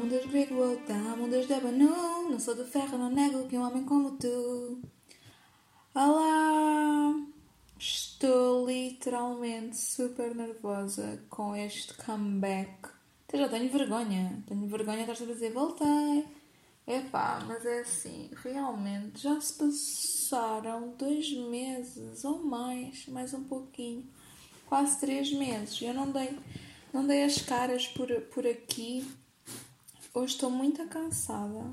Um Deus grego, um Deus de ébano. Não sou de ferro, não nego que um homem como tu. Olá! Estou literalmente super nervosa com este comeback. Até já tenho vergonha. Tenho vergonha de estar a dizer voltei. Epá, mas é assim, realmente já se passaram dois meses ou mais, mais um pouquinho, quase três meses. Eu não dei, não dei as caras por, por aqui. Hoje estou muito cansada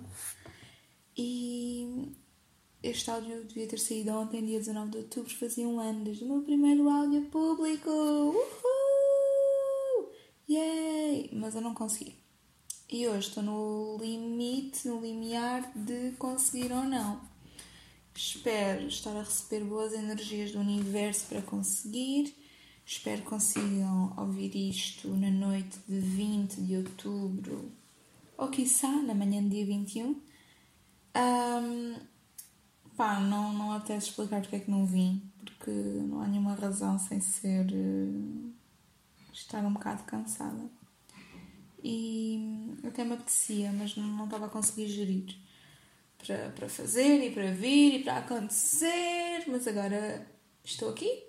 e este áudio devia ter saído ontem, dia 19 de outubro, fazia um ano desde o meu primeiro áudio público. Uhul! Yay! Mas eu não consegui. E hoje estou no limite, no limiar de conseguir ou não. Espero estar a receber boas energias do universo para conseguir. Espero que consigam ouvir isto na noite de 20 de outubro, ou quiçá na manhã do dia 21. Um, pá, não, não até explicar porque é que não vim, porque não há nenhuma razão sem ser uh, estar um bocado cansada e até me apetecia, mas não, não estava a conseguir gerir para, para fazer e para vir e para acontecer, mas agora estou aqui.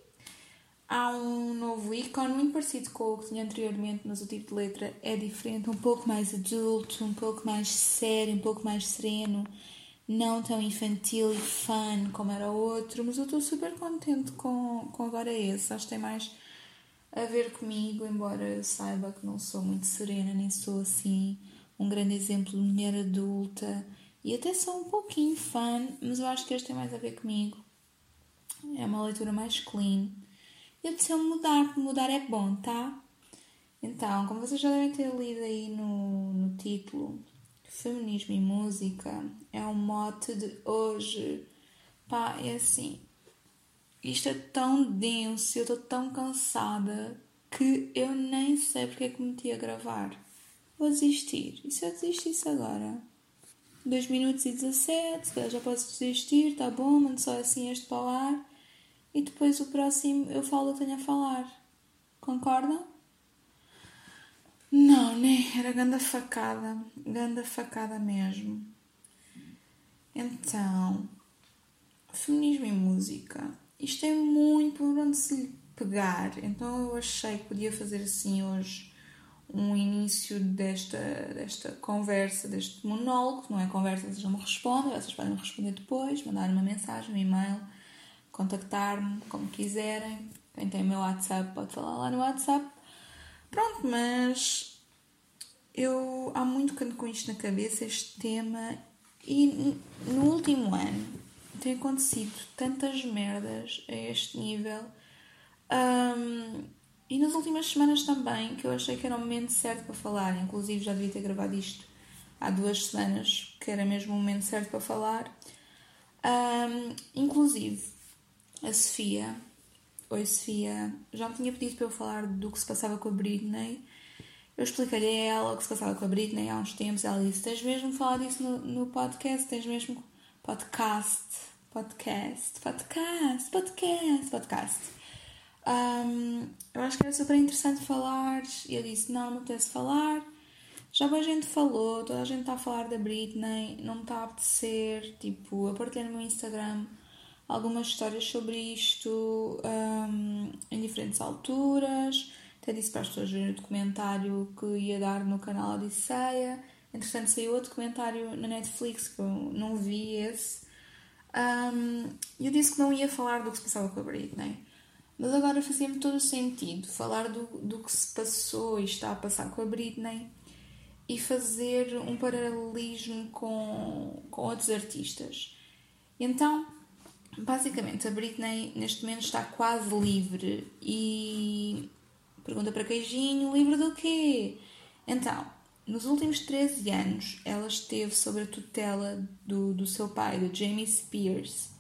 Há um novo ícone muito parecido com o que tinha anteriormente, mas o tipo de letra é diferente, um pouco mais adulto, um pouco mais sério, um pouco mais sereno, não tão infantil e fun como era o outro, mas eu estou super contente com, com agora esse. Acho que tem mais a ver comigo, embora eu saiba que não sou muito serena, nem sou assim um grande exemplo de mulher adulta e até sou um pouquinho fã, mas eu acho que este tem mais a ver comigo. É uma leitura mais clean. Eu mudar, porque mudar é bom, tá? Então, como vocês já devem ter lido aí no, no título, Feminismo e Música é um mote de hoje. Pá, é assim, isto é tão denso, eu estou tão cansada que eu nem sei porque é que meti a gravar. Vou desistir. E se eu desistisse agora? 2 minutos e 17, já posso desistir, tá bom, mando só assim este para o ar. E depois o próximo eu falo que tenho a falar. Concordam? Não, nem era ganda facada. Ganda facada mesmo. Então, feminismo e música isto é muito por onde se lhe pegar. Então eu achei que podia fazer assim hoje um início desta, desta conversa, deste monólogo, não é conversa, vocês não me respondem, vocês podem me responder depois, mandar uma mensagem, um e-mail, contactar-me como quiserem. Quem tem o meu WhatsApp pode falar lá no WhatsApp. Pronto, mas eu há muito que ando com isto na cabeça, este tema, e no último ano tem acontecido tantas merdas a este nível. Um, e nas últimas semanas também, que eu achei que era o momento certo para falar. Inclusive já devia ter gravado isto há duas semanas, que era mesmo o momento certo para falar. Um, inclusive, a Sofia, oi Sofia, já me tinha pedido para eu falar do que se passava com a Britney. Eu expliquei-lhe a ela o que se passava com a Britney há uns tempos. Ela disse: Tens mesmo falado disso no, no podcast? Tens mesmo podcast, podcast, podcast, podcast, podcast. Um, eu acho que era super interessante falar. E eu disse: não, não apetece falar. Já a gente falou, toda a gente está a falar da Britney, não me está a apetecer. Tipo, eu partilhei no meu Instagram algumas histórias sobre isto um, em diferentes alturas. Até disse para as pessoas verem o documentário que ia dar no canal Odisseia. Entretanto, saiu outro documentário na Netflix que eu não vi esse. Um, eu disse que não ia falar do que se passava com a Britney, mas agora fazia-me todo o sentido falar do, do que se passou e está a passar com a Britney e fazer um paralelismo com, com outros artistas. Então, basicamente, a Britney neste momento está quase livre e pergunta para Queijinho: livre do quê? Então, nos últimos 13 anos, ela esteve sob a tutela do, do seu pai, do Jamie Spears.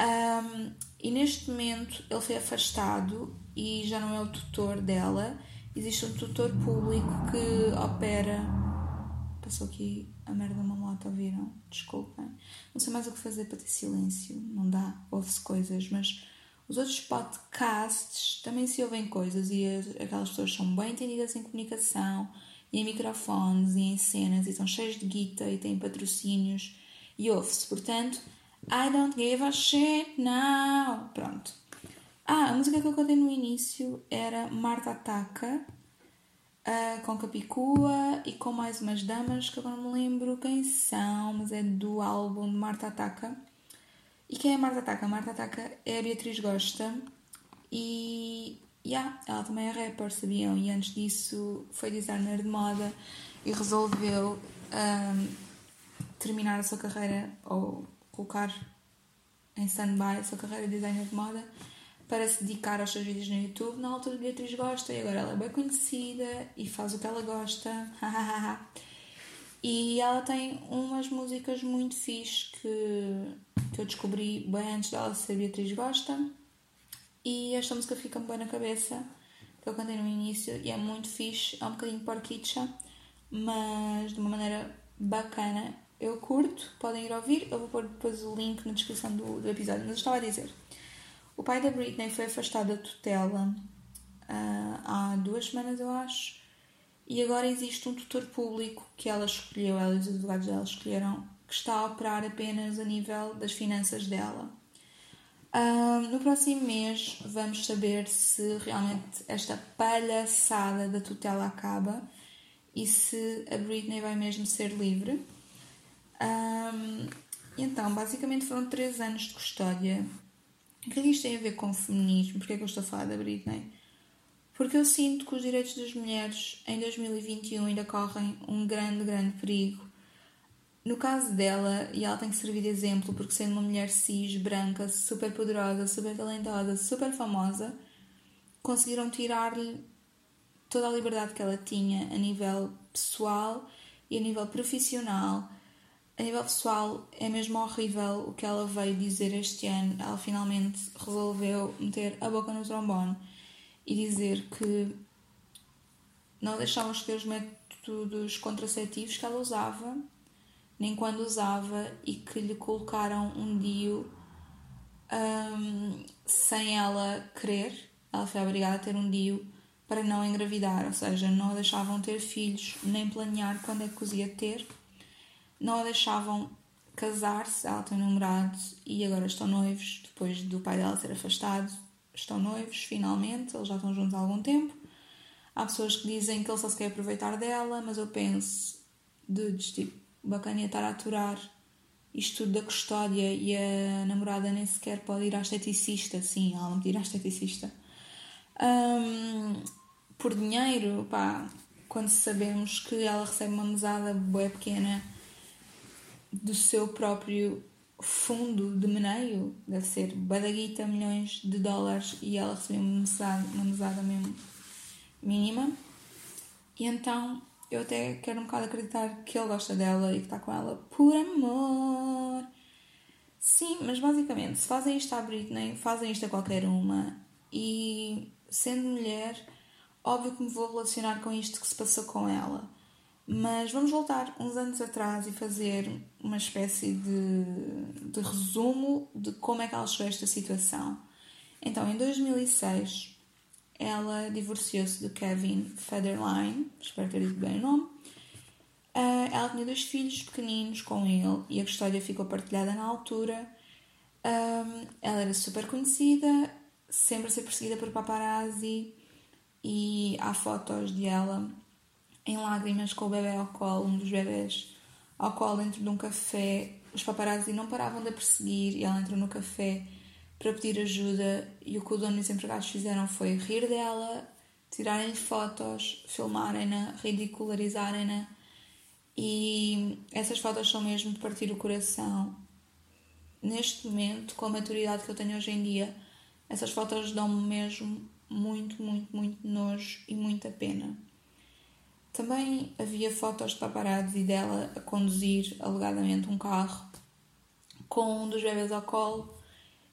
Um, e neste momento ele foi afastado e já não é o tutor dela. Existe um tutor público que opera. Passou aqui a merda uma moto, ouviram? Desculpem. Não sei mais o que fazer para ter silêncio. Não dá, ouve-se coisas, mas os outros podcasts também se ouvem coisas e aquelas pessoas são bem entendidas em comunicação e em microfones e em cenas e estão cheios de guita e têm patrocínios e ouve-se, portanto, I don't give a shit now. Pronto. Ah, a música que eu cantei no início era Marta Ataca, uh, com Capicua e com mais umas damas que agora não me lembro quem são, mas é do álbum de Marta Ataca. E quem é Marta Ataca? Marta Ataca é a Beatriz Gosta e yeah, ela também é rapper, sabiam? E antes disso foi designer de moda e resolveu um, terminar a sua carreira ou colocar em stand-by a sua carreira de designer de moda para se dedicar aos seus vídeos no YouTube. Na altura, Beatriz gosta e agora ela é bem conhecida e faz o que ela gosta. e ela tem umas músicas muito fixe que, que eu descobri bem antes dela ser Beatriz Gosta. E esta música fica-me bem na cabeça, que eu cantei no início e é muito fixe. É um bocadinho porquicha, mas de uma maneira bacana. Eu curto, podem ir ouvir. Eu vou pôr depois o link na descrição do, do episódio. Mas eu estava a dizer o pai da Britney foi afastado da tutela uh, há duas semanas, eu acho, e agora existe um tutor público que ela escolheu, ela e os advogados dela escolheram, que está a operar apenas a nível das finanças dela. Uh, no próximo mês vamos saber se realmente esta palhaçada da tutela acaba e se a Britney vai mesmo ser livre. Um, então, basicamente foram três anos de custódia o que é que isto tem a ver com o feminismo? Porquê é que eu estou a falar da Britney? Porque eu sinto que os direitos das mulheres em 2021 ainda correm um grande, grande perigo. No caso dela, e ela tem que servir de exemplo, porque sendo uma mulher cis, branca, super poderosa, super talentosa, super famosa, conseguiram tirar-lhe toda a liberdade que ela tinha a nível pessoal e a nível profissional a nível pessoal é mesmo horrível o que ela veio dizer este ano. Ela finalmente resolveu meter a boca no trombone e dizer que não deixavam escolher os métodos contraceptivos que ela usava, nem quando usava, e que lhe colocaram um dio um, sem ela querer. Ela foi obrigada a ter um dio para não engravidar, ou seja, não a deixavam ter filhos nem planear quando é que os ia ter não a deixavam casar-se, ela tem um namorado e agora estão noivos, depois do pai dela ser afastado, estão noivos, finalmente, eles já estão juntos há algum tempo. Há pessoas que dizem que ele só se quer aproveitar dela, mas eu penso, de tipo, bacana estar a aturar isto tudo da custódia e a namorada nem sequer pode ir à esteticista, sim, ela não pode ir à esteticista. Um, por dinheiro, pá, quando sabemos que ela recebe uma mesada boa pequena do seu próprio fundo de meneio, deve ser badaguita, milhões de dólares, e ela recebeu uma mesada, uma mesada mesmo mínima. E então eu até quero um bocado acreditar que ele gosta dela e que está com ela por amor. Sim, mas basicamente, se fazem isto à Britney, fazem isto a qualquer uma. E sendo mulher, óbvio que me vou relacionar com isto que se passou com ela. Mas vamos voltar uns anos atrás e fazer uma espécie de, de resumo de como é que ela chegou a esta situação. Então, em 2006, ela divorciou-se do Kevin Federline, espero ter dito bem o nome. Uh, ela tinha dois filhos pequeninos com ele e a história ficou partilhada na altura. Um, ela era super conhecida, sempre a ser perseguida por paparazzi e há fotos de ela em lágrimas com o bebê ao colo, um dos bebés ao colo dentro de um café. Os paparazzi não paravam de a perseguir e ela entrou no café para pedir ajuda e o que o dono e os empregados fizeram foi rir dela, tirarem-lhe fotos, filmarem-na, ridicularizarem-na e essas fotos são mesmo de partir o coração. Neste momento, com a maturidade que eu tenho hoje em dia, essas fotos dão-me mesmo muito, muito, muito nojo e muita pena. Também havia fotos de paparazzi dela a conduzir alegadamente um carro com um dos bebês ao colo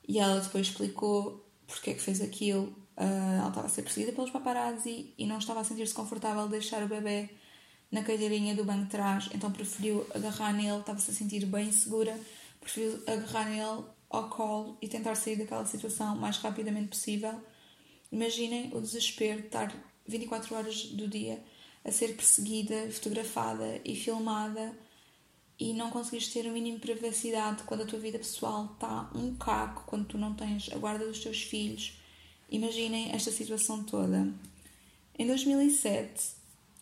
e ela depois explicou porque é que fez aquilo. Uh, ela estava a ser perseguida pelos paparazzi e não estava a sentir-se confortável de deixar o bebê na cadeirinha do banco de trás, então preferiu agarrar nele, estava-se a sentir bem segura, preferiu agarrar nele ao colo e tentar sair daquela situação o mais rapidamente possível. Imaginem o desespero de estar 24 horas do dia a ser perseguida, fotografada e filmada e não conseguires ter o mínimo de privacidade quando a tua vida pessoal está um caco, quando tu não tens a guarda dos teus filhos. Imaginem esta situação toda. Em 2007,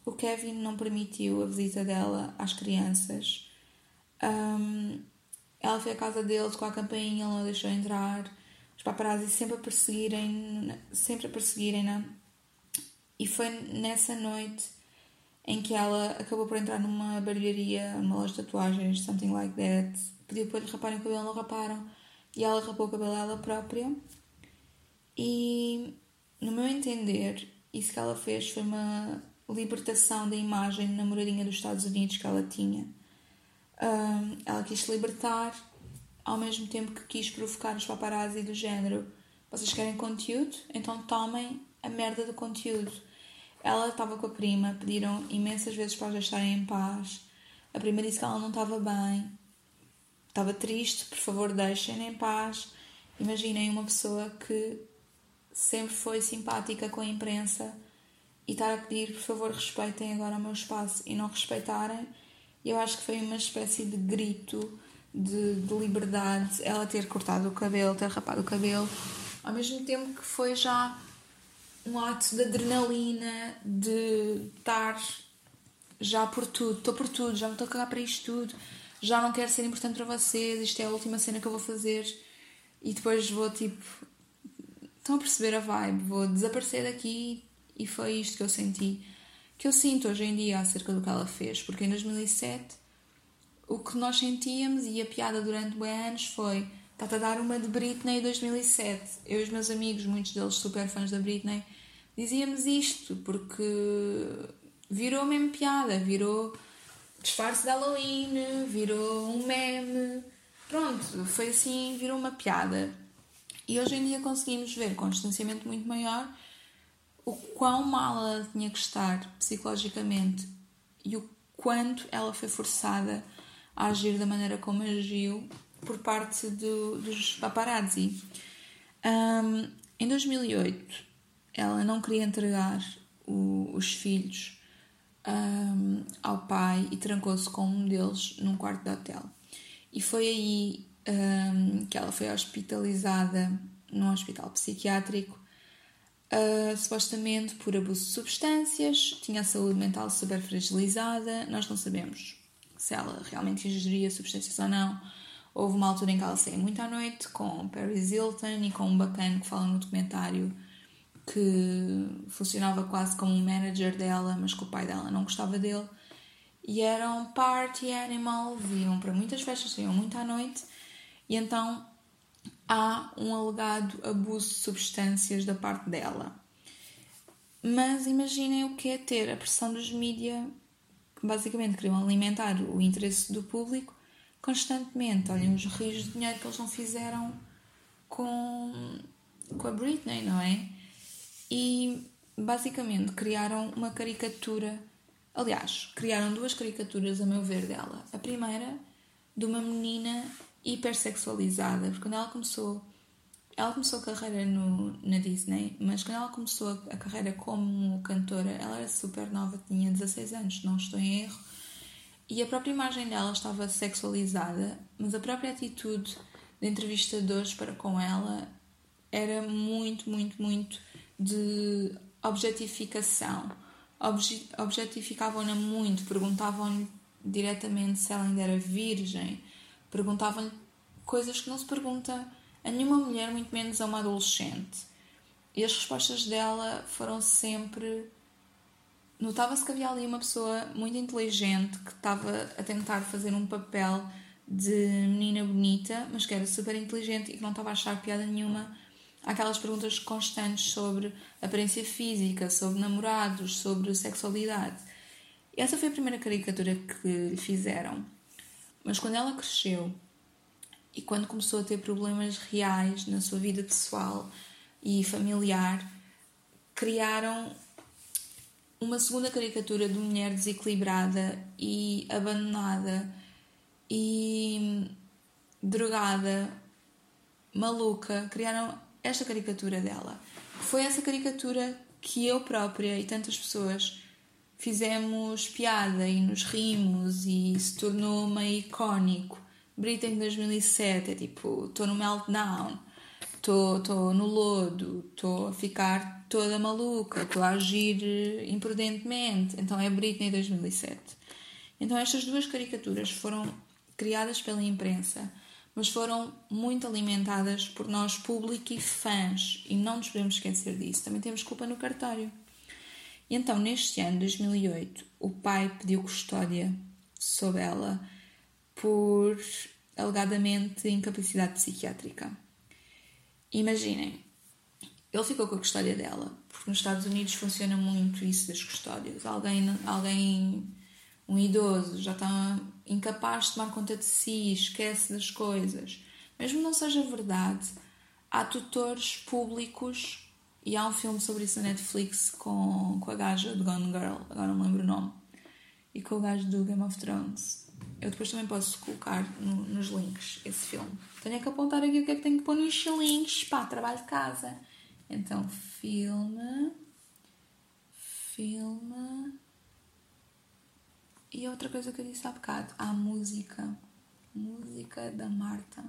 o Kevin não permitiu a visita dela às crianças. Um, ela foi à casa deles com a campainha, ele não deixou entrar. Os paparazzi sempre a perseguirem, sempre a perseguirem-na. E foi nessa noite em que ela acabou por entrar numa barbearia, uma loja de tatuagens, something like that. Pediu para lhe raparem o cabelo, não raparam. E ela rapou o cabelo ela própria. E, no meu entender, isso que ela fez foi uma libertação da imagem de namoradinha dos Estados Unidos que ela tinha. Um, ela quis se libertar, ao mesmo tempo que quis provocar os paparazzi do género. Vocês querem conteúdo? Então tomem a merda do conteúdo ela estava com a prima, pediram imensas vezes para os deixarem em paz. A prima disse que ela não estava bem, estava triste, por favor, deixem-na em paz. Imaginem uma pessoa que sempre foi simpática com a imprensa e estar a pedir, por favor, respeitem agora o meu espaço e não respeitarem. Eu acho que foi uma espécie de grito de, de liberdade ela ter cortado o cabelo, ter rapado o cabelo, ao mesmo tempo que foi já um ato de adrenalina, de estar já por tudo, estou por tudo, já me estou a cagar para isto tudo, já não quero ser importante para vocês, isto é a última cena que eu vou fazer e depois vou tipo. Estão a perceber a vibe? Vou desaparecer daqui e foi isto que eu senti. Que eu sinto hoje em dia acerca do que ela fez, porque em 2007 o que nós sentíamos e a piada durante bem anos foi Está-te a dar uma de Britney 2007. Eu e os meus amigos, muitos deles super fãs da Britney, dizíamos isto porque virou mesmo piada, virou disfarce de Halloween, virou um meme. Pronto, foi assim, virou uma piada. E hoje em dia conseguimos ver com um distanciamento muito maior o quão mal ela tinha que estar psicologicamente e o quanto ela foi forçada a agir da maneira como agiu por parte do, dos paparazzi. Um, em 2008, ela não queria entregar o, os filhos um, ao pai e trancou-se com um deles num quarto de hotel. E foi aí um, que ela foi hospitalizada num hospital psiquiátrico, uh, supostamente por abuso de substâncias, tinha a saúde mental super fragilizada. Nós não sabemos se ela realmente ingeria substâncias ou não Houve uma altura em que ela saía muito à noite com Paris Hilton e com um bacana que fala no documentário que funcionava quase como um manager dela, mas que o pai dela não gostava dele. E eram party animals, iam para muitas festas, saíam muito à noite. E então há um alegado abuso de substâncias da parte dela. Mas imaginem o que é ter a pressão dos mídia, que basicamente queriam alimentar o interesse do público constantemente. Olhem os rios de dinheiro que eles não fizeram com, com a Britney, não é? E basicamente criaram uma caricatura. Aliás, criaram duas caricaturas, a meu ver, dela. A primeira, de uma menina hipersexualizada, porque quando ela começou. Ela começou a carreira no, na Disney, mas quando ela começou a, a carreira como cantora, ela era super nova, tinha 16 anos, não estou em erro e a própria imagem dela estava sexualizada, mas a própria atitude de entrevistadores para com ela era muito, muito, muito de objetificação. Obje Objetificavam-na muito, perguntavam-lhe diretamente se ela ainda era virgem, perguntavam-lhe coisas que não se pergunta a nenhuma mulher, muito menos a uma adolescente. E as respostas dela foram sempre notava-se que havia ali uma pessoa muito inteligente que estava a tentar fazer um papel de menina bonita, mas que era super inteligente e que não estava a achar piada nenhuma aquelas perguntas constantes sobre aparência física, sobre namorados, sobre sexualidade. Essa foi a primeira caricatura que lhe fizeram. Mas quando ela cresceu e quando começou a ter problemas reais na sua vida pessoal e familiar, criaram uma segunda caricatura de mulher desequilibrada e abandonada e drogada, maluca, criaram esta caricatura dela. Foi essa caricatura que eu própria e tantas pessoas fizemos piada e nos rimos e se tornou meio icónico. Britney em 2007 é tipo, estou no meltdown, estou no lodo, estou a ficar toda maluca, estou a agir imprudentemente. Então é Britney 2007. Então estas duas caricaturas foram criadas pela imprensa, mas foram muito alimentadas por nós, público e fãs, e não nos podemos esquecer disso. Também temos culpa no cartório. E então, neste ano, 2008, o pai pediu custódia sobre ela por alegadamente incapacidade psiquiátrica. Imaginem, ele ficou com a custódia dela, porque nos Estados Unidos funciona muito isso das custódias. Alguém, alguém um idoso já está incapaz de tomar conta de si, esquece das coisas. Mesmo não seja verdade, há tutores públicos e há um filme sobre isso na Netflix com, com a gaja de Gone Girl, agora não me lembro o nome, e com o gajo do Game of Thrones. Eu depois também posso colocar no, nos links esse filme. Tenho que apontar aqui o que é que tenho que pôr nos links. Pá, trabalho de casa. Então, filme. Filme. E outra coisa que eu disse há bocado: a música. Música da Marta.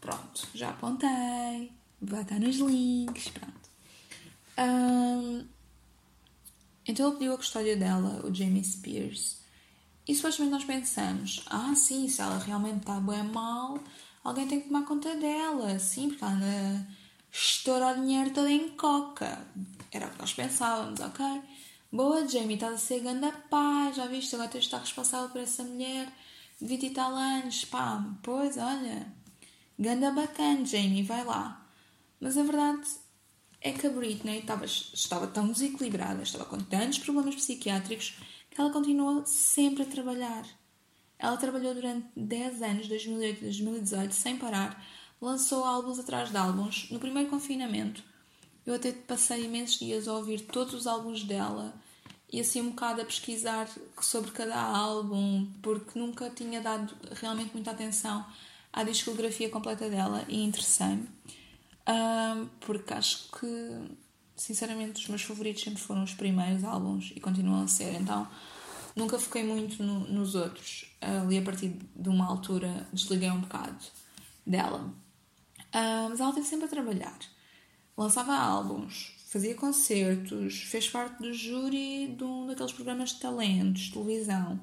Pronto, já apontei. Vai estar nos links. Pronto. Um, então ele pediu a custódia dela, o Jamie Spears. E supostamente nós pensamos: ah, sim, se ela realmente está bem mal, alguém tem que tomar conta dela. Sim, porque ela anda estoura o dinheiro todo em coca. Era o que nós pensávamos, ok? Boa, Jamie, estás a ser ganda pá, já viste? Agora tens de estar responsável por essa mulher de 20 e tal anos, pá. Pois, olha, ganda bacana, Jamie, vai lá. Mas a verdade é que a Britney estava, estava tão desequilibrada, estava com tantos problemas psiquiátricos, ela continuou sempre a trabalhar. Ela trabalhou durante 10 anos, 2008 e 2018, sem parar, lançou álbuns atrás de álbuns. No primeiro confinamento, eu até passei imensos dias a ouvir todos os álbuns dela e assim um bocado a pesquisar sobre cada álbum, porque nunca tinha dado realmente muita atenção à discografia completa dela e interessei-me, um, porque acho que, sinceramente, os meus favoritos sempre foram os primeiros álbuns e continuam a ser, então nunca foquei muito no, nos outros. Ali a partir de uma altura desliguei um bocado dela. Uh, mas ela esteve sempre a trabalhar. Lançava álbuns, fazia concertos, fez parte do júri de um daqueles programas de talentos, televisão.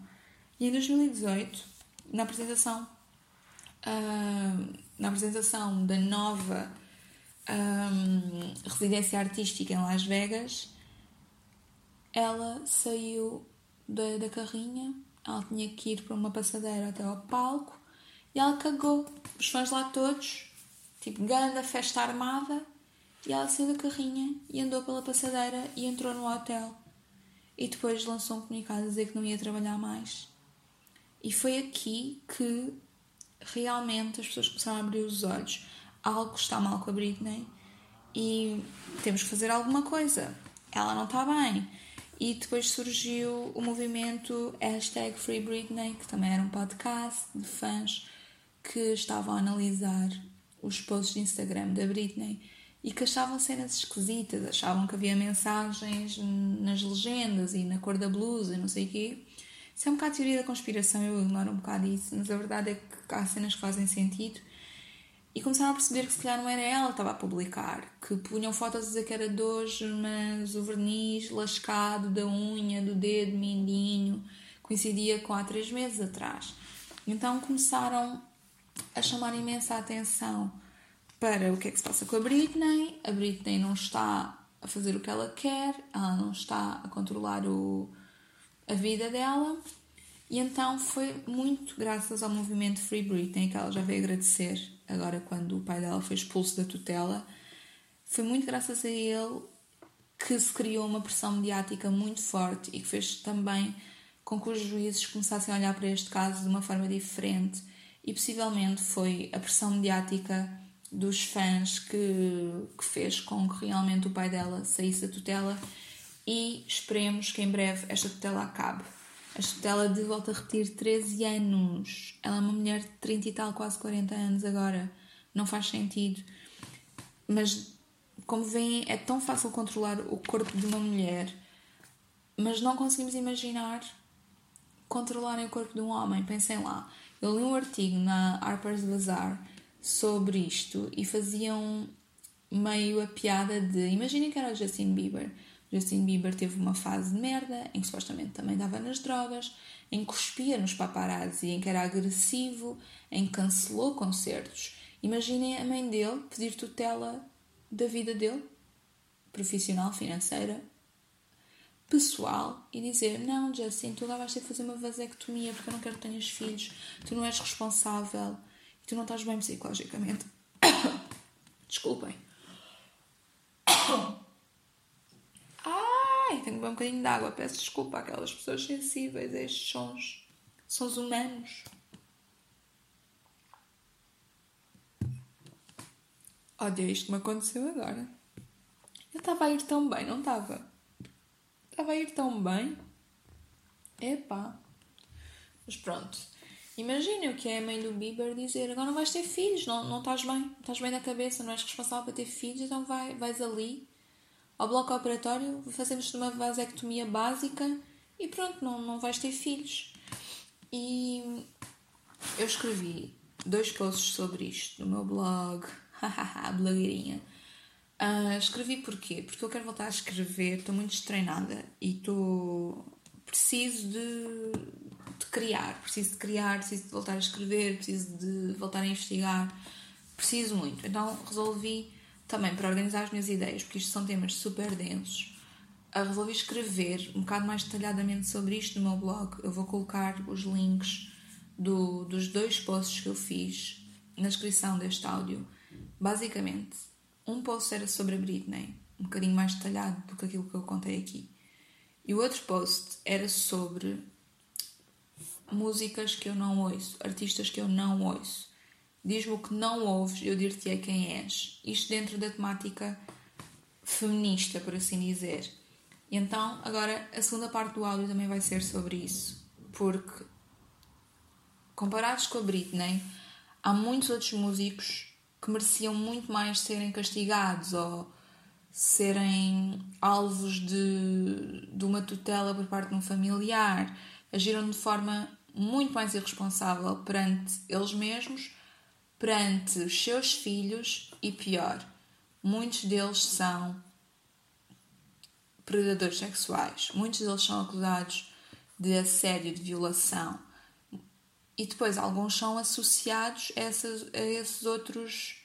E em 2018, na apresentação, uh, na apresentação da nova um, residência artística em Las Vegas, ela saiu da, da carrinha, ela tinha que ir para uma passadeira até ao palco e ela cagou. Os fãs lá todos, tipo, grande festa armada, e ela saiu da carrinha e andou pela passadeira e entrou no hotel. E depois lançou um comunicado a dizer que não ia trabalhar mais. E foi aqui que realmente as pessoas começaram a abrir os olhos. Algo está mal com a Britney e temos que fazer alguma coisa. Ela não está bem. E depois surgiu o movimento hashtag Free Britney, que também era um podcast de fãs que estavam a analisar os posts de Instagram da Britney e que achavam cenas esquisitas, achavam que havia mensagens nas legendas e na cor da blusa e não sei o quê. Isso é um bocado teoria da conspiração, eu ignoro um bocado isso, mas a verdade é que há cenas que fazem sentido. E começaram a perceber que se calhar não era ela que estava a publicar, que punham fotos a dizer que era de hoje, mas o verniz lascado da unha, do dedo, mindinho, coincidia com há três meses atrás. Então começaram a chamar imensa atenção para o que é que se passa com a Britney. A Britney não está a fazer o que ela quer, ela não está a controlar o, a vida dela. E então foi muito graças ao movimento Free Britney que ela já veio agradecer agora quando o pai dela foi expulso da tutela. Foi muito graças a ele que se criou uma pressão mediática muito forte e que fez também com que os juízes começassem a olhar para este caso de uma forma diferente e possivelmente foi a pressão mediática dos fãs que, que fez com que realmente o pai dela saísse da tutela e esperemos que em breve esta tutela acabe. Esta tutela de volta a repetir 13 anos. Ela é uma mulher de 30 e tal, quase 40 anos agora. Não faz sentido. Mas, como veem, é tão fácil controlar o corpo de uma mulher mas não conseguimos imaginar controlarem o corpo de um homem. Pensem lá, eu li um artigo na Harper's Bazaar sobre isto e faziam meio a piada de imaginem que era o Justin Bieber. Justin Bieber teve uma fase de merda em que supostamente também dava nas drogas, em que cuspia nos paparazzi, em que era agressivo, em que cancelou concertos. Imaginem a mãe dele pedir tutela da vida dele, profissional, financeira, pessoal, e dizer: Não, Justin, tu agora vais ter que fazer uma vasectomia porque eu não quero que tenhas filhos, tu não és responsável e tu não estás bem psicologicamente. Desculpem. Ai, tenho que beber um bocadinho de água. Peço desculpa àquelas pessoas sensíveis a estes sons. Sons humanos. Olha, isto me aconteceu agora. Eu estava a ir tão bem, não estava? Estava a ir tão bem. Epá. Mas pronto. Imagina o que é a mãe do Bieber dizer: agora não vais ter filhos, não, não estás bem, estás bem na cabeça, não és responsável para ter filhos, então vai, vais ali ao bloco operatório, fazemos uma vasectomia básica e pronto, não, não vais ter filhos. E eu escrevi dois posts sobre isto no meu blog, blogueirinha. Uh, escrevi porquê? Porque eu quero voltar a escrever, estou muito destreinada e estou. preciso de, de criar, preciso de criar, preciso de voltar a escrever, preciso de voltar a investigar, preciso muito. Então resolvi também para organizar as minhas ideias, porque isto são temas super densos, resolvi escrever um bocado mais detalhadamente sobre isto no meu blog. Eu vou colocar os links do, dos dois posts que eu fiz na descrição deste áudio. Basicamente, um post era sobre a Britney, um bocadinho mais detalhado do que aquilo que eu contei aqui. E o outro post era sobre músicas que eu não ouço, artistas que eu não ouço. Diz-me o que não ouves, eu dir-te-ei quem és. Isto dentro da temática feminista, por assim dizer. Então, agora, a segunda parte do áudio também vai ser sobre isso. Porque, comparados com a Britney, há muitos outros músicos que mereciam muito mais serem castigados ou serem alvos de, de uma tutela por parte de um familiar. Agiram de forma muito mais irresponsável perante eles mesmos perante os seus filhos e pior, muitos deles são predadores sexuais, muitos deles são acusados de assédio, de violação. E depois alguns são associados a, essas, a esses outros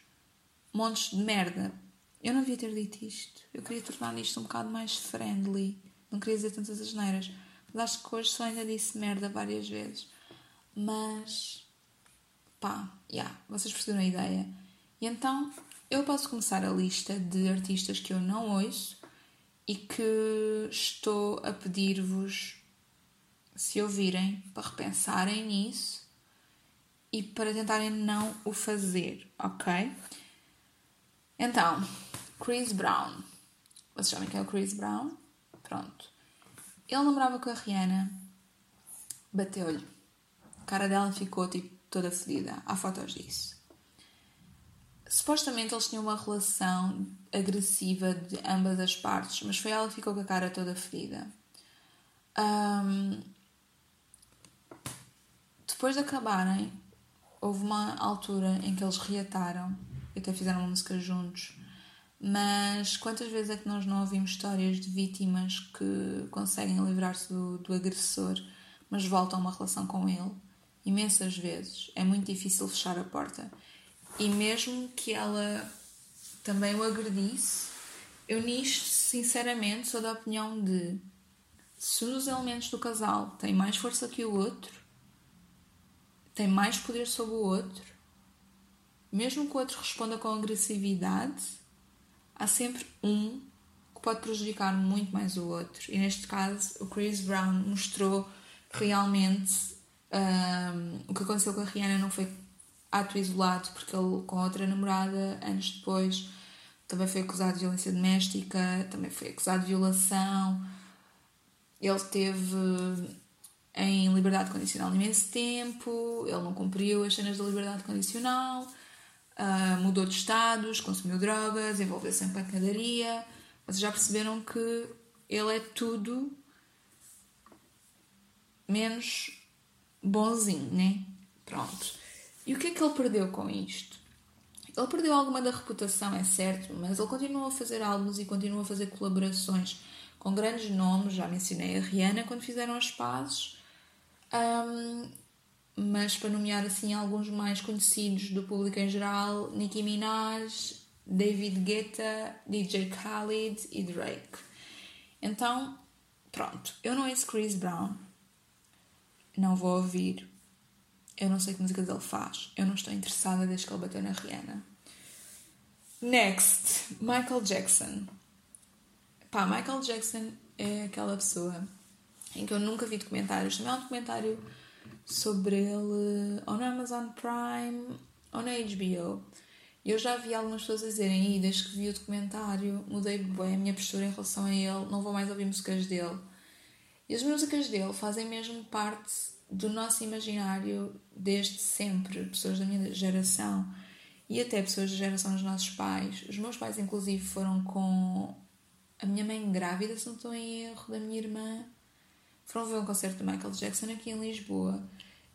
montes de merda. Eu não devia ter dito isto. Eu queria tornar isto um bocado mais friendly. Não queria dizer tantas asneiras. Mas acho que hoje só ainda disse merda várias vezes. Mas pá, yeah, vocês perceberam a ideia. E então eu posso começar a lista de artistas que eu não ouço e que estou a pedir-vos, se ouvirem, para repensarem nisso e para tentarem não o fazer, ok? Então, Chris Brown. Vocês sabem quem é o Chris Brown? Pronto. Ele namorava com a Rihanna, bateu-lhe. A cara dela ficou tipo toda fedida. Há fotos disso. Supostamente eles tinham uma relação agressiva de ambas as partes, mas foi ela que ficou com a cara toda ferida. Um, depois de acabarem, houve uma altura em que eles reataram e até fizeram uma música juntos. Mas quantas vezes é que nós não ouvimos histórias de vítimas que conseguem livrar-se do, do agressor, mas voltam a uma relação com ele? Imensas vezes. É muito difícil fechar a porta. E mesmo que ela também o agredisse, eu nisto, sinceramente, sou da opinião de se um dos elementos do casal tem mais força que o outro, tem mais poder sobre o outro, mesmo que o outro responda com agressividade, há sempre um que pode prejudicar muito mais o outro. E neste caso, o Chris Brown mostrou realmente um, o que aconteceu com a Rihanna não foi ato isolado, porque ele, com outra namorada, anos depois, também foi acusado de violência doméstica, também foi acusado de violação. Ele teve em liberdade condicional imenso tempo, ele não cumpriu as cenas da liberdade condicional, uh, mudou de estados, consumiu drogas, envolveu-se em pancadaria. Vocês já perceberam que ele é tudo menos bonzinho, né? Pronto. E o que é que ele perdeu com isto? Ele perdeu alguma da reputação, é certo, mas ele continua a fazer álbuns e continua a fazer colaborações com grandes nomes. Já mencionei a Rihanna quando fizeram as pazes. Um, mas para nomear assim alguns mais conhecidos do público em geral, Nicki Minaj, David Guetta, DJ Khaled e Drake. Então, pronto, eu não ouço Chris Brown, não vou ouvir, eu não sei que músicas ele faz, eu não estou interessada desde que ele bateu na Rihanna. Next, Michael Jackson. Pá, Michael Jackson é aquela pessoa em que eu nunca vi documentários. Também há um documentário sobre ele ou na Amazon Prime ou na HBO. E eu já vi algumas pessoas dizerem, desde que vi o documentário mudei bem a minha postura em relação a ele, não vou mais ouvir músicas dele. E as músicas dele fazem mesmo parte do nosso imaginário desde sempre, pessoas da minha geração e até pessoas da geração dos nossos pais. Os meus pais, inclusive, foram com a minha mãe grávida, se não estou em erro, da minha irmã foram ver um concerto de Michael Jackson aqui em Lisboa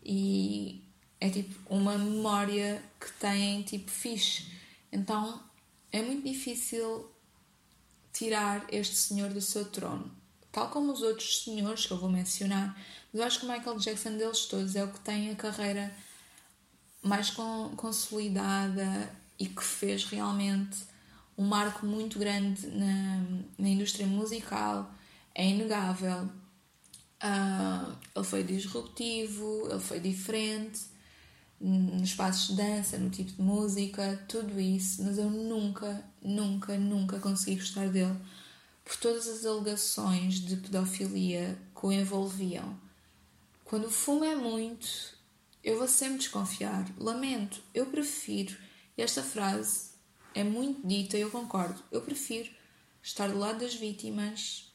e é tipo uma memória que têm tipo fixe. Então é muito difícil tirar este senhor do seu trono. Tal como os outros senhores que eu vou mencionar. Mas eu acho que o Michael Jackson deles todos é o que tem a carreira mais consolidada e que fez realmente um marco muito grande na, na indústria musical. É inegável. Uh, ele foi disruptivo, ele foi diferente nos espaços de dança, no tipo de música, tudo isso, mas eu nunca, nunca, nunca consegui gostar dele por todas as alegações de pedofilia que o envolviam. Quando o fumo é muito, eu vou sempre desconfiar. Lamento, eu prefiro. Esta frase é muito dita e eu concordo. Eu prefiro estar do lado das vítimas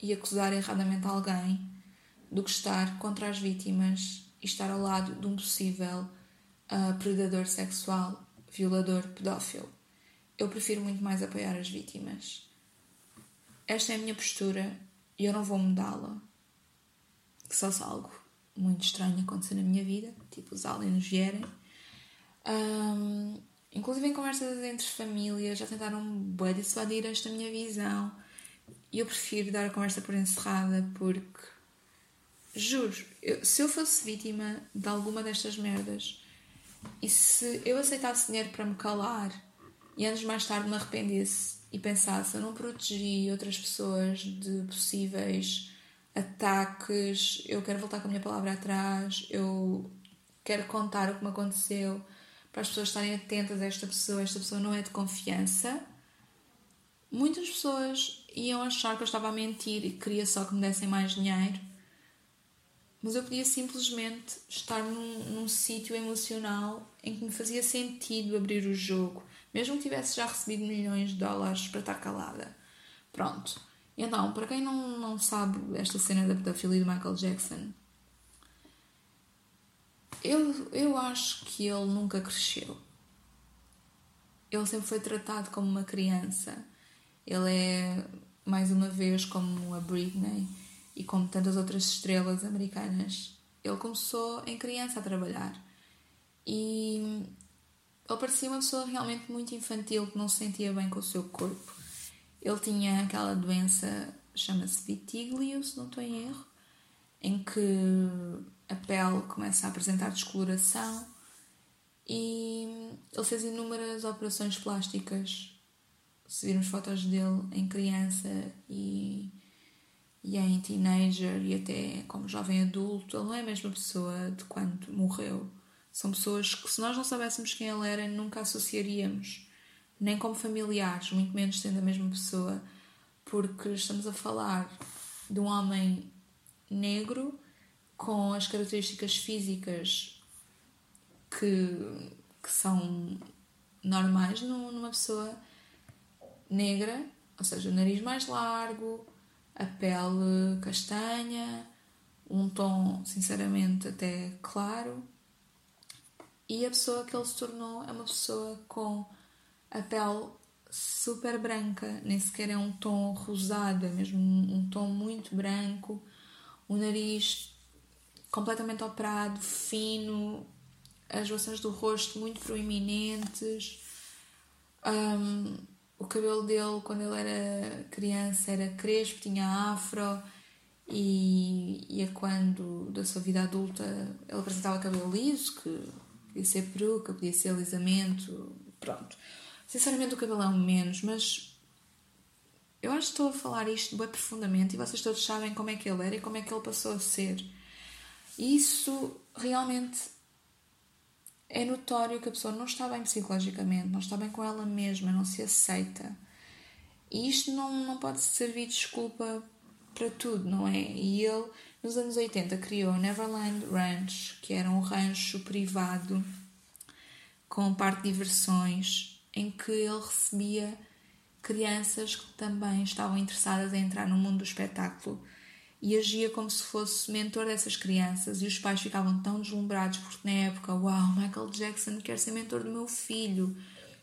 e acusar erradamente alguém do que estar contra as vítimas e estar ao lado de um possível uh, predador sexual, violador, pedófilo. Eu prefiro muito mais apoiar as vítimas. Esta é a minha postura e eu não vou mudá-la. Que só se algo muito estranho acontecer na minha vida, tipo os aliens vierem. Um, inclusive em conversas entre famílias já tentaram bem dissuadir esta minha visão e eu prefiro dar a conversa por encerrada porque Juro, eu, se eu fosse vítima de alguma destas merdas e se eu aceitasse dinheiro para me calar e anos mais tarde me arrependesse e pensasse eu não protegi outras pessoas de possíveis ataques, eu quero voltar com a minha palavra atrás, eu quero contar o que me aconteceu para as pessoas estarem atentas a esta pessoa, esta pessoa não é de confiança. Muitas pessoas iam achar que eu estava a mentir e queria só que me dessem mais dinheiro mas eu podia simplesmente estar num, num sítio emocional em que me fazia sentido abrir o jogo, mesmo que tivesse já recebido milhões de dólares para estar calada. Pronto. Então, para quem não, não sabe esta cena da pedofilia do Michael Jackson, eu, eu acho que ele nunca cresceu. Ele sempre foi tratado como uma criança. Ele é, mais uma vez, como a Britney e como tantas outras estrelas americanas, ele começou em criança a trabalhar. E ele parecia uma pessoa realmente muito infantil que não se sentia bem com o seu corpo. Ele tinha aquela doença, chama-se vitiglio, se não estou em erro, em que a pele começa a apresentar descoloração e ele fez inúmeras operações plásticas. Se virmos fotos dele em criança e e em teenager e até como jovem adulto, ele não é a mesma pessoa de quando morreu. São pessoas que, se nós não soubéssemos quem ele era, nunca associaríamos, nem como familiares, muito menos sendo a mesma pessoa, porque estamos a falar de um homem negro com as características físicas que, que são normais numa pessoa negra, ou seja, o nariz mais largo, a pele castanha, um tom sinceramente até claro. E a pessoa que ele se tornou é uma pessoa com a pele super branca, nem sequer é um tom rosado, é mesmo um, tom muito branco, o nariz completamente operado, fino, as maçãs do rosto muito proeminentes. Um, o cabelo dele, quando ele era criança, era crespo, tinha afro. E, e é quando, da sua vida adulta, ele apresentava cabelo liso, que podia ser peruca, podia ser alisamento, pronto. Sinceramente, o cabelo é um menos, mas eu acho que estou a falar isto bem profundamente e vocês todos sabem como é que ele era e como é que ele passou a ser. E isso realmente é notório que a pessoa não está bem psicologicamente, não está bem com ela mesma, não se aceita. E isto não, não pode servir de desculpa para tudo, não é? E ele, nos anos 80, criou Neverland Ranch, que era um rancho privado com parte de diversões, em que ele recebia crianças que também estavam interessadas em entrar no mundo do espetáculo e agia como se fosse mentor dessas crianças e os pais ficavam tão deslumbrados porque na época, uau, Michael Jackson quer ser mentor do meu filho,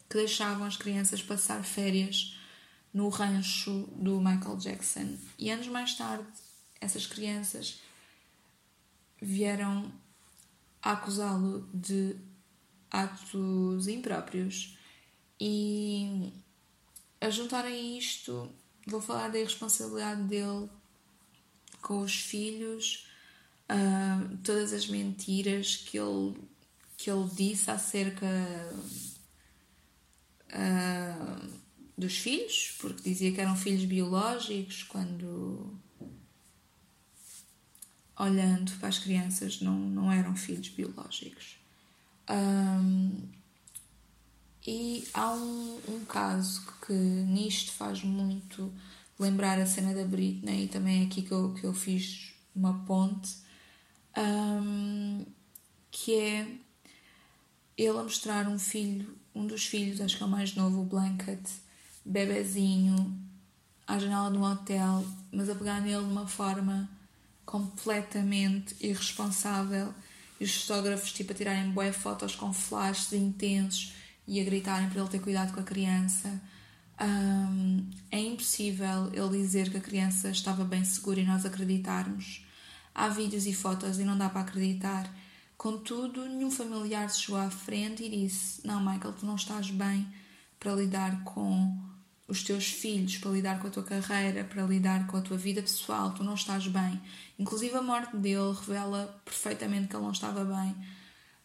que deixavam as crianças passar férias no rancho do Michael Jackson. E anos mais tarde, essas crianças vieram acusá-lo de atos impróprios. E a juntar a isto, vou falar da irresponsabilidade dele com os filhos, uh, todas as mentiras que ele, que ele disse acerca uh, dos filhos, porque dizia que eram filhos biológicos, quando olhando para as crianças não, não eram filhos biológicos. Um, e há um, um caso que nisto faz muito lembrar a cena da Britney e também é aqui que eu, que eu fiz uma ponte um, que é ele a mostrar um filho, um dos filhos, acho que é o mais novo, o Blanket, bebezinho, à janela de um hotel, mas a pegar nele de uma forma completamente irresponsável e os fotógrafos tipo a tirarem boé fotos com flashes intensos e a gritarem para ele ter cuidado com a criança um, é impossível ele dizer que a criança estava bem segura e nós acreditarmos. Há vídeos e fotos e não dá para acreditar. Contudo, nenhum familiar se chegou à frente e disse: Não, Michael, tu não estás bem para lidar com os teus filhos, para lidar com a tua carreira, para lidar com a tua vida pessoal, tu não estás bem. Inclusive, a morte dele revela perfeitamente que ele não estava bem,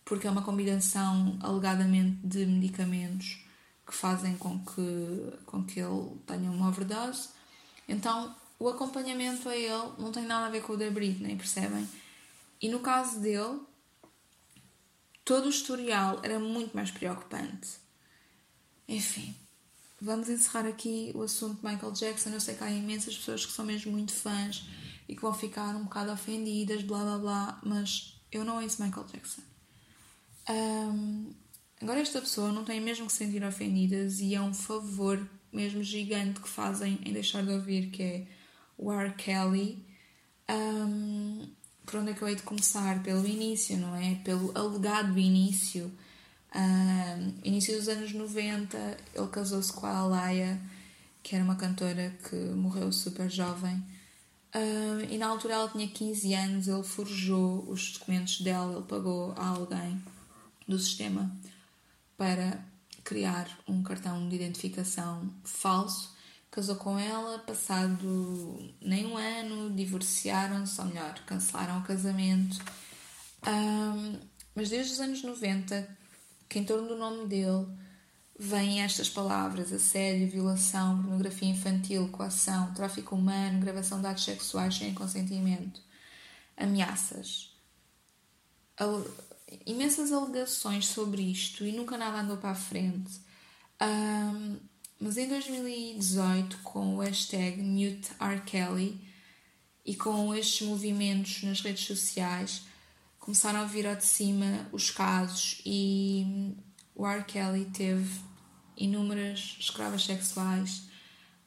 porque é uma combinação alegadamente de medicamentos que fazem com que, com que ele tenha uma overdose. Então, o acompanhamento a ele não tem nada a ver com o da Britney, percebem? E no caso dele, todo o historial era muito mais preocupante. Enfim, vamos encerrar aqui o assunto de Michael Jackson. Eu sei que há imensas pessoas que são mesmo muito fãs e que vão ficar um bocado ofendidas, blá blá blá, mas eu não ouço Michael Jackson. Um, Agora, esta pessoa não tem mesmo que se sentir ofendidas e é um favor mesmo gigante que fazem em deixar de ouvir, que é o R. Kelly. Um, por onde é que eu hei de começar? Pelo início, não é? Pelo alegado início. Um, início dos anos 90, ele casou-se com a Alaya, que era uma cantora que morreu super jovem. Um, e na altura ela tinha 15 anos, ele forjou os documentos dela, ele pagou a alguém do sistema para criar um cartão de identificação falso. Casou com ela, passado nem um ano, divorciaram-se, ou melhor, cancelaram o casamento. Um, mas desde os anos 90, que em torno do nome dele vêm estas palavras: assédio, violação, pornografia infantil, coação, tráfico humano, gravação de atos sexuais sem consentimento, ameaças imensas alegações sobre isto e nunca nada andou para a frente. Um, mas em 2018, com o hashtag MuteRKelly e com estes movimentos nas redes sociais, começaram a vir ao de cima os casos e o R. Kelly teve inúmeras escravas sexuais,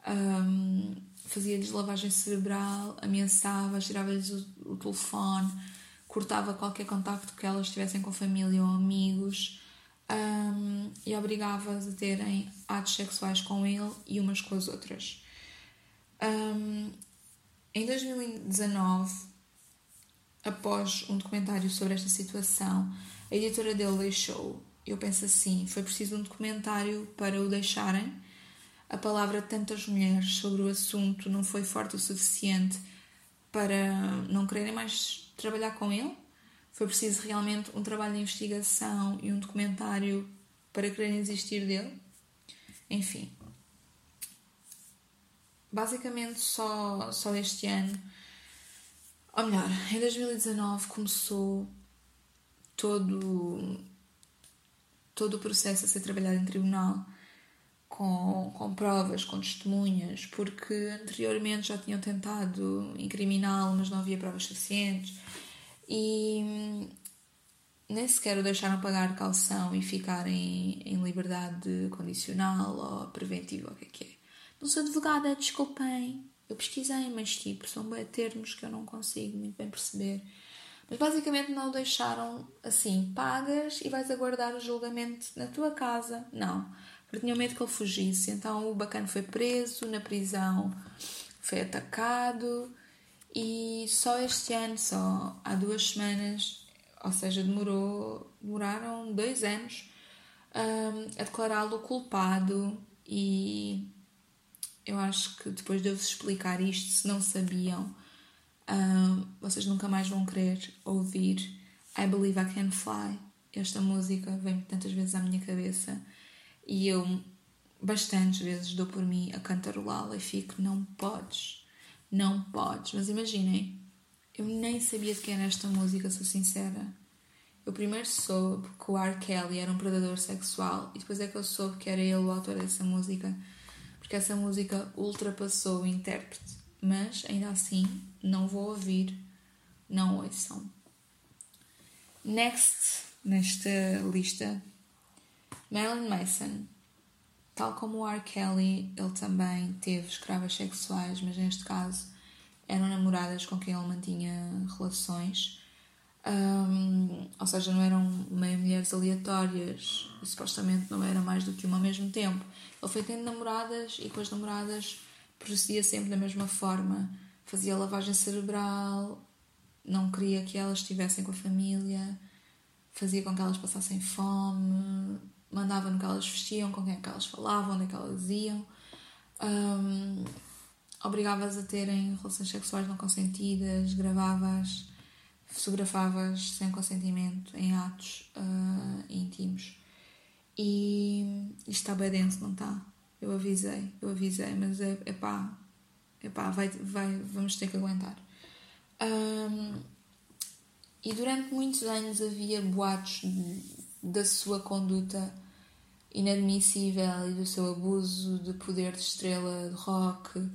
um, fazia-lhes lavagem cerebral, ameaçava, tirava-lhes o, o telefone cortava qualquer contacto que elas tivessem com família ou amigos um, e obrigava-as a terem atos sexuais com ele e umas com as outras. Um, em 2019, após um documentário sobre esta situação, a editora dele deixou. Eu penso assim: foi preciso um documentário para o deixarem. A palavra de tantas mulheres sobre o assunto não foi forte o suficiente para não quererem mais trabalhar com ele. Foi preciso realmente um trabalho de investigação e um documentário para quererem desistir dele. Enfim, basicamente só, só este ano, ou melhor, em 2019 começou todo, todo o processo a ser trabalhado em tribunal com, com provas, com testemunhas, porque anteriormente já tinham tentado incriminá-lo, mas não havia provas suficientes e nem sequer o deixaram pagar calção e ficar em, em liberdade condicional ou preventiva, o que é que é. Não sou advogada, desculpem. Eu pesquisei, mas tipo, são bem termos que eu não consigo muito bem perceber. Mas basicamente não o deixaram assim, pagas e vais aguardar o julgamento na tua casa. Não, porque tinham medo que ele fugisse. Então o bacana foi preso na prisão, foi atacado e só este ano, só há duas semanas, ou seja, demorou, demoraram dois anos um, a declará-lo culpado e eu acho que depois de eu vos explicar isto, se não sabiam, um, vocês nunca mais vão querer ouvir I Believe I Can Fly. Esta música vem tantas vezes à minha cabeça e eu bastantes vezes dou por mim a cantarolá-la e fico, não podes não podes. Mas imaginem, eu nem sabia de quem era esta música, sou sincera. Eu primeiro soube que o R. Kelly era um predador sexual e depois é que eu soube que era ele o autor dessa música, porque essa música ultrapassou o intérprete. Mas ainda assim, não vou ouvir, não ouçam. Next, nesta lista, Marilyn Mason. Tal como o R. Kelly, ele também teve escravas sexuais, mas neste caso eram namoradas com quem ele mantinha relações. Um, ou seja, não eram meio mulheres aleatórias e supostamente não era mais do que uma ao mesmo tempo. Ele foi tendo namoradas e com as namoradas procedia sempre da mesma forma. Fazia lavagem cerebral, não queria que elas estivessem com a família, fazia com que elas passassem fome, mandava no que elas vestiam, com quem é que elas falavam, onde é que elas iam. Um, obrigava-as a terem relações sexuais não consentidas, gravava-as, fotografava-as sem consentimento em atos uh, íntimos. E isto está bem denso, não está? Eu avisei, eu avisei, mas é, é pá, é pá, vai, vai, vamos ter que aguentar. Um, e durante muitos anos havia boatos da sua conduta inadmissível e do seu abuso de poder de estrela de rock, uh,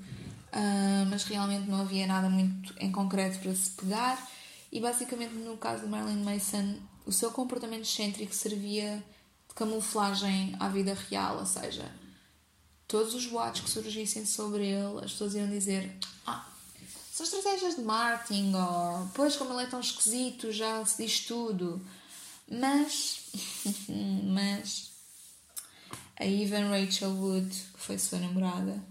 mas realmente não havia nada muito em concreto para se pegar. E basicamente, no caso de Marilyn Mason, o seu comportamento excêntrico servia de camuflagem à vida real, ou seja, todos os boatos que surgissem sobre ele, as pessoas iam dizer: Ah, são estratégias de marketing, ou pois, como ele é tão esquisito, já se diz tudo. Mas, mas a Evan Rachel Wood, que foi sua namorada,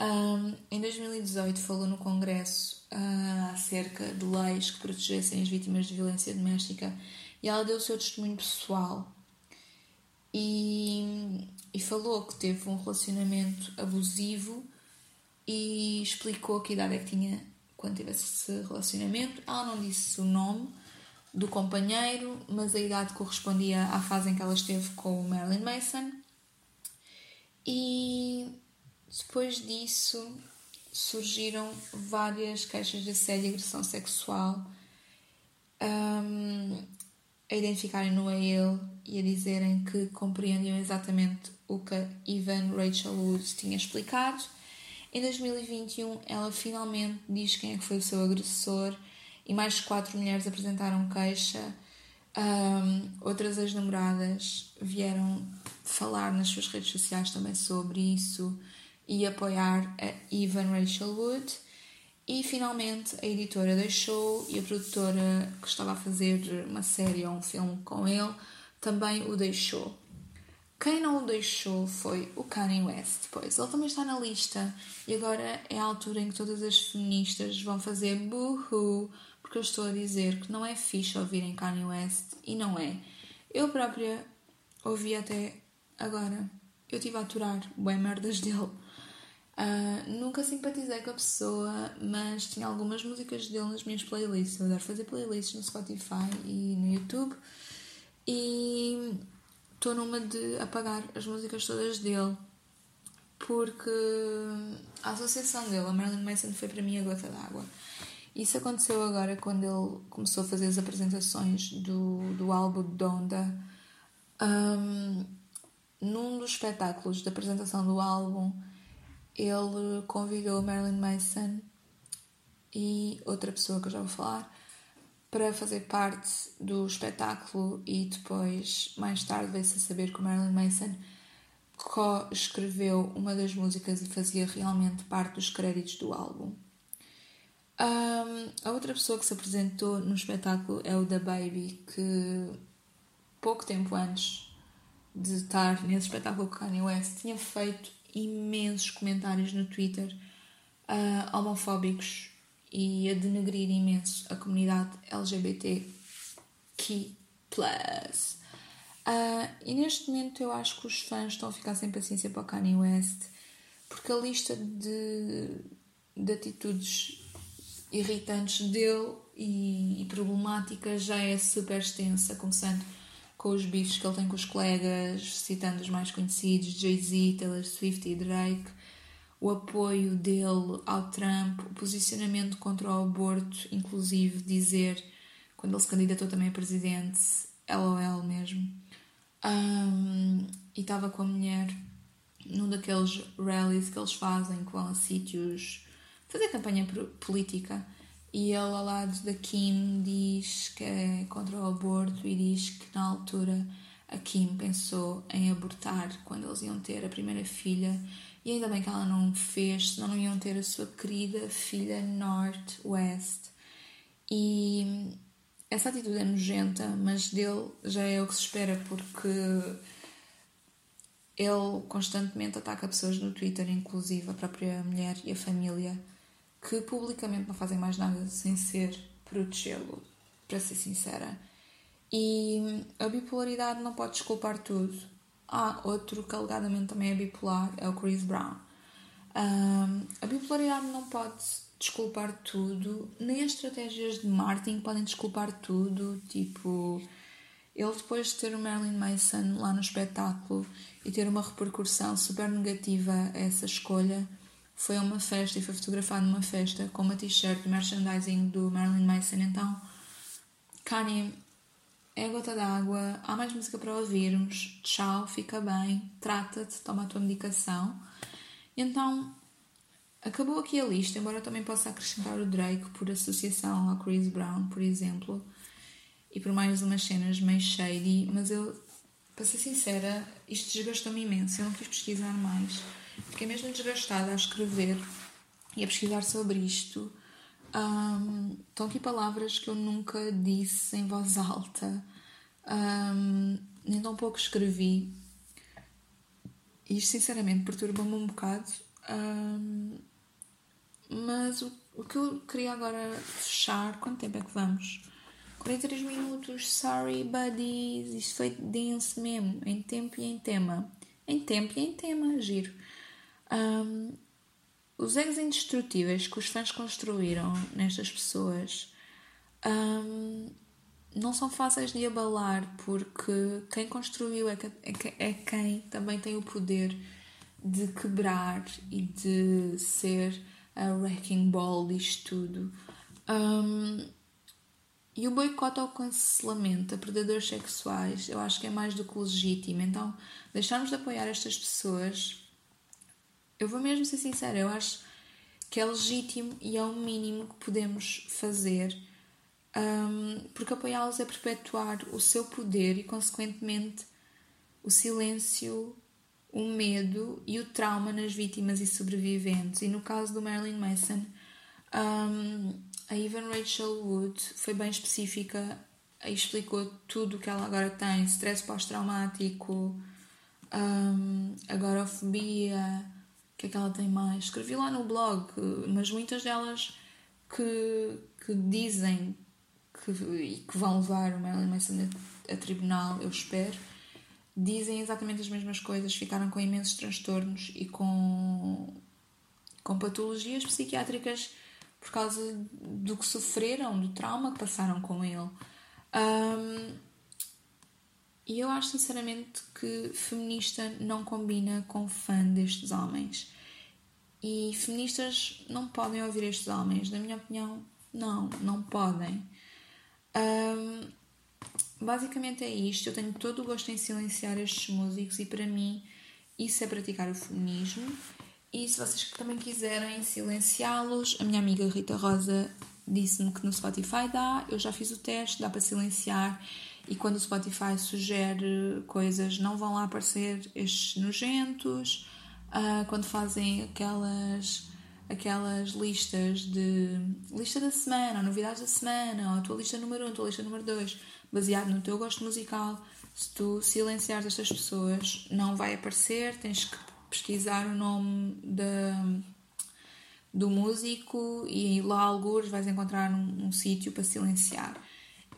um, em 2018 falou no Congresso uh, acerca de leis que protegessem as vítimas de violência doméstica e ela deu o seu testemunho pessoal e, e falou que teve um relacionamento abusivo e explicou que idade é que tinha quando teve esse relacionamento. Ela não disse o nome do companheiro, mas a idade correspondia à fase em que ela esteve com o Marilyn Mason. E depois disso surgiram várias queixas de assédio e agressão sexual um, a identificarem-no a ele e a dizerem que compreendiam exatamente o que Ivan Rachel Wood tinha explicado. Em 2021, ela finalmente diz quem é que foi o seu agressor e mais quatro mulheres apresentaram queixa. Um, outras ex-namoradas vieram falar nas suas redes sociais também sobre isso e apoiar a Evan Rachel Wood. E finalmente a editora deixou e a produtora que estava a fazer uma série ou um filme com ele também o deixou. Quem não o deixou foi o Kanye West, pois ele também está na lista e agora é a altura em que todas as feministas vão fazer boo-hoo porque eu estou a dizer que não é fixe ouvirem Kanye West e não é. Eu própria ouvi até agora. Eu estive a aturar bem merdas dele. Uh, nunca simpatizei com a pessoa, mas tinha algumas músicas dele nas minhas playlists. Eu adoro fazer playlists no Spotify e no YouTube. E estou numa de apagar as músicas todas dele porque a associação dele, a Marilyn Manson, foi para mim a gota d'água. Isso aconteceu agora quando ele começou a fazer as apresentações do, do álbum Donda. Um, num dos espetáculos da apresentação do álbum, ele convidou Marilyn Manson e outra pessoa que eu já vou falar para fazer parte do espetáculo e depois, mais tarde, veio-se a saber que o Marilyn Manson co-escreveu uma das músicas e fazia realmente parte dos créditos do álbum. Um, a outra pessoa que se apresentou no espetáculo é o Da Baby, que pouco tempo antes de estar nesse espetáculo com Kanye West tinha feito imensos comentários no Twitter uh, homofóbicos e a denegrir imenso a comunidade LGBT plus. Uh, e neste momento eu acho que os fãs estão a ficar sem paciência para Kanye West porque a lista de, de atitudes irritantes dele e, e problemáticas já é super extensa, começando com os bifes que ele tem com os colegas, citando os mais conhecidos, Jay-Z, Taylor Swift e Drake, o apoio dele ao Trump, o posicionamento contra o aborto, inclusive dizer, quando ele se candidatou também a presidente, LOL mesmo, um, e estava com a mulher num daqueles rallies que eles fazem, que vão a sítios fazer campanha política. E ele, ao lado da Kim, diz que é contra o aborto e diz que na altura a Kim pensou em abortar quando eles iam ter a primeira filha. E ainda bem que ela não fez, senão não iam ter a sua querida filha North West. E essa atitude é nojenta, mas dele já é o que se espera, porque ele constantemente ataca pessoas no Twitter, inclusive a própria mulher e a família que publicamente não fazem mais nada sem ser protegê-lo, para ser sincera. E a bipolaridade não pode desculpar tudo. Há outro que alegadamente também é bipolar, é o Chris Brown. Um, a bipolaridade não pode desculpar tudo, nem as estratégias de marketing podem desculpar tudo. Tipo, ele depois de ter o Marilyn Mason lá no espetáculo e ter uma repercussão super negativa a essa escolha, foi a uma festa e foi fotografado numa festa com uma t-shirt de merchandising do Marilyn Manson. Então, Kanye, é a gota d'água, há mais música para ouvirmos, tchau, fica bem, trata-te, toma a tua medicação. Então, acabou aqui a lista, embora eu também possa acrescentar o Drake por associação ao Chris Brown, por exemplo, e por mais umas cenas meio shady, mas eu, para ser sincera, isto desgastou-me imenso, eu não quis pesquisar mais Fiquei mesmo desgastada a escrever e a pesquisar sobre isto. Um, estão aqui palavras que eu nunca disse em voz alta, um, nem tão pouco escrevi. Isto, sinceramente, perturba-me um bocado. Um, mas o, o que eu queria agora fechar. Quanto tempo é que vamos? 43 minutos. Sorry, buddies. Isto foi denso mesmo, em tempo e em tema. Em tempo e em tema, giro. Um, os egos indestrutíveis que os fãs construíram nestas pessoas um, não são fáceis de abalar porque quem construiu é, que, é, é quem também tem o poder de quebrar e de ser a wrecking ball disto tudo. Um, e o boicote ao cancelamento a predadores sexuais eu acho que é mais do que legítimo. Então, deixarmos de apoiar estas pessoas eu vou mesmo ser sincera, eu acho que é legítimo e é o mínimo que podemos fazer, um, porque apoiá-los é perpetuar o seu poder e, consequentemente, o silêncio, o medo e o trauma nas vítimas e sobreviventes. E no caso do Marilyn Manson, um, a Evan Rachel Wood foi bem específica e explicou tudo o que ela agora tem: stress pós-traumático, um, agorafobia que é que ela tem mais? Escrevi lá no blog, mas muitas delas que, que dizem que, e que vão levar o Marilyn Manson a, tribunal, eu espero, dizem exatamente as mesmas coisas, ficaram com imensos transtornos e com, com patologias psiquiátricas por causa do que sofreram, do trauma que passaram com ele. Um, e eu acho sinceramente que feminista não combina com fã destes homens. E feministas não podem ouvir estes homens, na minha opinião, não, não podem. Um, basicamente é isto. Eu tenho todo o gosto em silenciar estes músicos e para mim isso é praticar o feminismo. E se vocês também quiserem silenciá-los, a minha amiga Rita Rosa disse-me que no Spotify dá, eu já fiz o teste, dá para silenciar e quando o Spotify sugere coisas não vão lá aparecer estes nojentos. Uh, quando fazem aquelas aquelas listas de lista da semana, novidades da semana, ou a tua lista número 1, um, a tua lista número 2, baseado no teu gosto musical, se tu silenciares estas pessoas, não vai aparecer, tens que pesquisar o nome da, do músico e lá alguns vais encontrar um, um sítio para silenciar.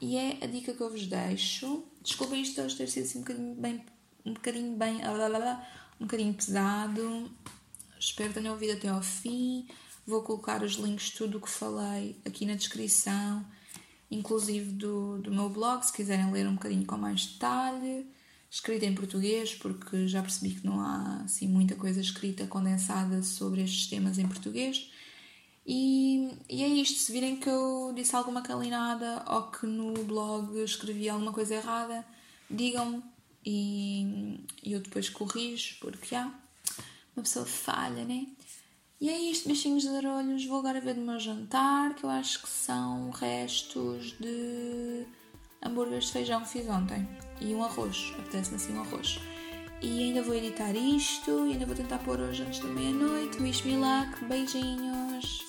E é a dica que eu vos deixo. Desculpa isto hoje ter sido assim um bocadinho bem, um bocadinho bem, um bocadinho pesado. Espero que tenham ouvido até ao fim. Vou colocar os links de tudo o que falei aqui na descrição, inclusive do, do meu blog, se quiserem ler um bocadinho com mais detalhe. Escrito em português, porque já percebi que não há assim muita coisa escrita condensada sobre estes temas em português. E, e é isto. Se virem que eu disse alguma calinada ou que no blog escrevi alguma coisa errada, digam-me e eu depois corrijo, porque há. uma pessoa falha, né? E é isto, bichinhos de arolhos. Vou agora ver do meu jantar, que eu acho que são restos de hambúrgueres de feijão que fiz ontem. E um arroz, apetece-me assim um arroz. E ainda vou editar isto, e ainda vou tentar pôr hoje antes da meia-noite. Wish me luck, beijinhos.